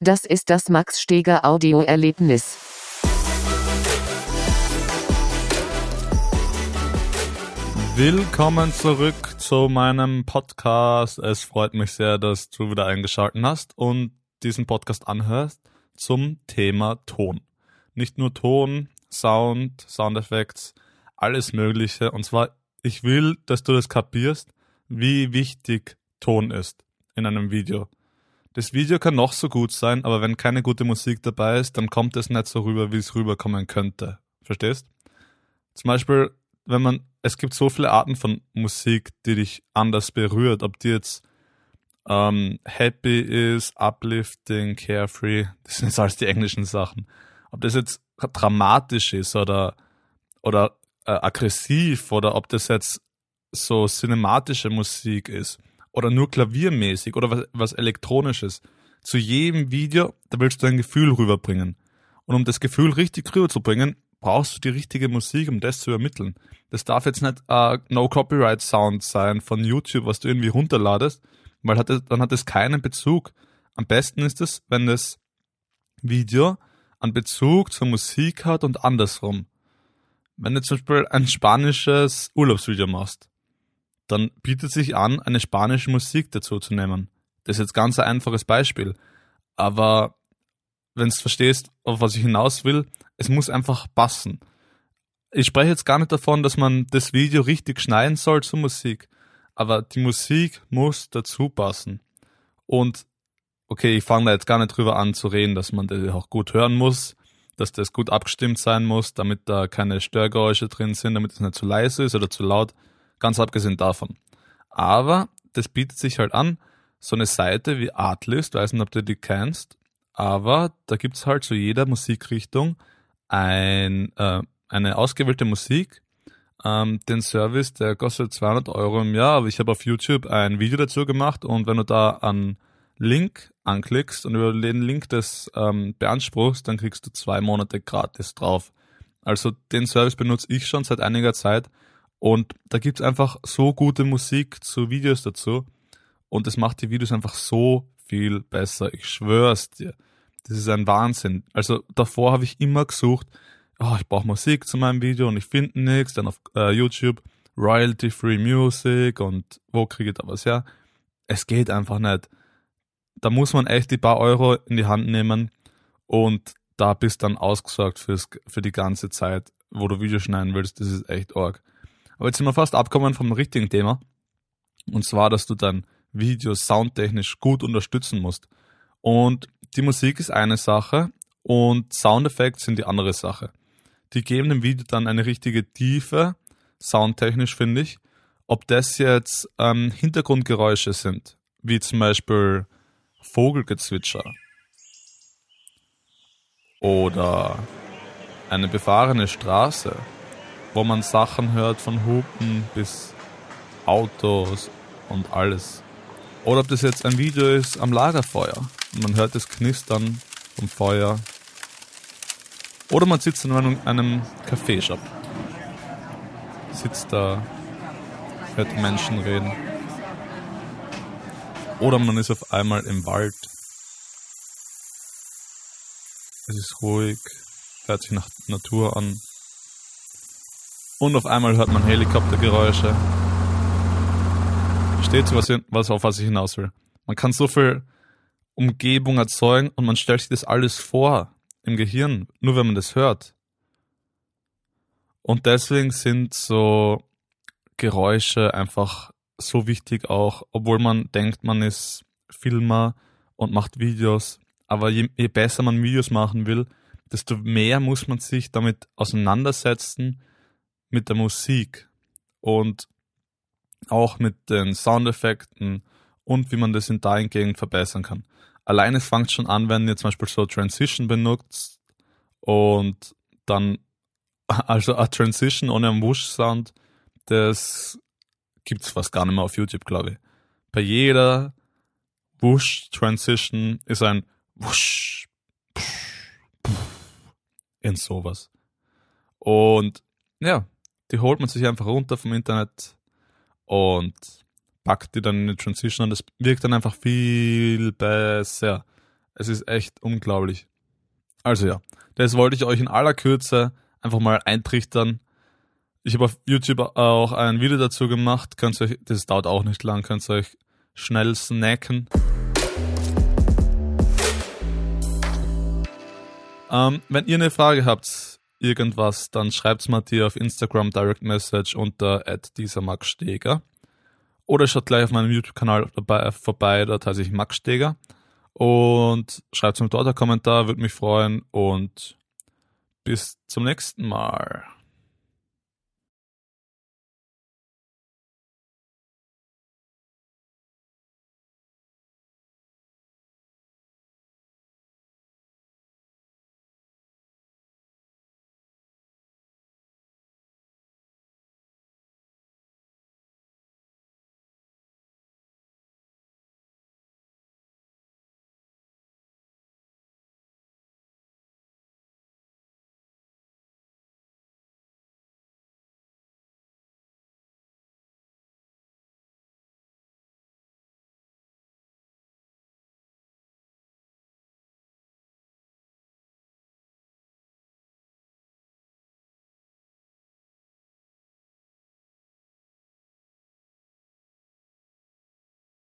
Das ist das Max Steger Audioerlebnis. Willkommen zurück zu meinem Podcast. Es freut mich sehr, dass du wieder eingeschaltet hast und diesen Podcast anhörst zum Thema Ton. Nicht nur Ton, Sound, Soundeffekte, alles Mögliche. Und zwar, ich will, dass du das kapierst, wie wichtig Ton ist in einem Video. Das Video kann noch so gut sein, aber wenn keine gute Musik dabei ist, dann kommt es nicht so rüber, wie es rüberkommen könnte. Verstehst? Zum Beispiel, wenn man, es gibt so viele Arten von Musik, die dich anders berührt, ob die jetzt ähm, happy ist, uplifting, carefree, das sind jetzt alles die englischen Sachen. Ob das jetzt dramatisch ist oder, oder äh, aggressiv oder ob das jetzt so cinematische Musik ist oder nur klaviermäßig oder was, was elektronisches. Zu jedem Video, da willst du ein Gefühl rüberbringen. Und um das Gefühl richtig rüberzubringen, brauchst du die richtige Musik, um das zu übermitteln. Das darf jetzt nicht äh, No Copyright Sound sein von YouTube, was du irgendwie runterladest, weil hat es, dann hat es keinen Bezug. Am besten ist es, wenn das Video einen Bezug zur Musik hat und andersrum. Wenn du zum Beispiel ein spanisches Urlaubsvideo machst, dann bietet sich an, eine spanische Musik dazu zu nehmen. Das ist jetzt ganz ein einfaches Beispiel. Aber wenn du verstehst, auf was ich hinaus will, es muss einfach passen. Ich spreche jetzt gar nicht davon, dass man das Video richtig schneiden soll zur Musik, aber die Musik muss dazu passen. Und okay, ich fange da jetzt gar nicht drüber an zu reden, dass man das auch gut hören muss, dass das gut abgestimmt sein muss, damit da keine Störgeräusche drin sind, damit es nicht zu leise ist oder zu laut. Ganz abgesehen davon. Aber das bietet sich halt an, so eine Seite wie Artlist, weiß nicht, ob du die kennst, aber da gibt es halt zu jeder Musikrichtung ein, äh, eine ausgewählte Musik. Ähm, den Service, der kostet 200 Euro im Jahr, aber ich habe auf YouTube ein Video dazu gemacht und wenn du da an Link anklickst und über den Link das ähm, beanspruchst, dann kriegst du zwei Monate gratis drauf. Also den Service benutze ich schon seit einiger Zeit und da gibt es einfach so gute Musik zu Videos dazu. Und das macht die Videos einfach so viel besser. Ich schwör's dir. Das ist ein Wahnsinn. Also davor habe ich immer gesucht, oh, ich brauche Musik zu meinem Video und ich finde nichts. Dann auf äh, YouTube Royalty-Free Music und wo kriege ich da was her? Es geht einfach nicht. Da muss man echt die paar Euro in die Hand nehmen und da bist dann ausgesorgt fürs, für die ganze Zeit, wo du Videos schneiden willst. Das ist echt arg. Aber jetzt sind wir fast abgekommen vom richtigen Thema. Und zwar, dass du dein Video soundtechnisch gut unterstützen musst. Und die Musik ist eine Sache und Soundeffekte sind die andere Sache. Die geben dem Video dann eine richtige Tiefe, soundtechnisch finde ich. Ob das jetzt ähm, Hintergrundgeräusche sind, wie zum Beispiel Vogelgezwitscher oder eine befahrene Straße wo man Sachen hört von Hupen bis Autos und alles. Oder ob das jetzt ein Video ist am Lagerfeuer und man hört das Knistern vom Feuer. Oder man sitzt in einem, Kaffeeshop. Sitzt da, hört Menschen reden. Oder man ist auf einmal im Wald. Es ist ruhig, hört sich nach Natur an. Und auf einmal hört man Helikoptergeräusche. Versteht ihr, was, was, auf was ich hinaus will? Man kann so viel Umgebung erzeugen und man stellt sich das alles vor im Gehirn, nur wenn man das hört. Und deswegen sind so Geräusche einfach so wichtig auch, obwohl man denkt, man ist Filmer und macht Videos. Aber je, je besser man Videos machen will, desto mehr muss man sich damit auseinandersetzen, mit der Musik und auch mit den Soundeffekten und wie man das in dahingehend verbessern kann. Alleine fängt schon an, wenn ihr zum Beispiel so Transition benutzt und dann, also eine Transition ohne einen Wush-Sound, das gibt's fast gar nicht mehr auf YouTube, glaube ich. Bei jeder Wush-Transition ist ein Wush, in sowas. Und ja, die holt man sich einfach runter vom Internet und packt die dann in die Transition und es wirkt dann einfach viel besser. Es ist echt unglaublich. Also ja, das wollte ich euch in aller Kürze einfach mal eintrichtern. Ich habe auf YouTube auch ein Video dazu gemacht. Könnt euch, das dauert auch nicht lang, könnt ihr euch schnell snacken. Ähm, wenn ihr eine Frage habt, irgendwas, dann schreibt's mal dir auf Instagram Direct Message unter dieser Max Steger. Oder schaut gleich auf meinem YouTube-Kanal vorbei, dort heiße ich Max Steger. Und schreibt mir dort einen Kommentar, würde mich freuen. Und bis zum nächsten Mal.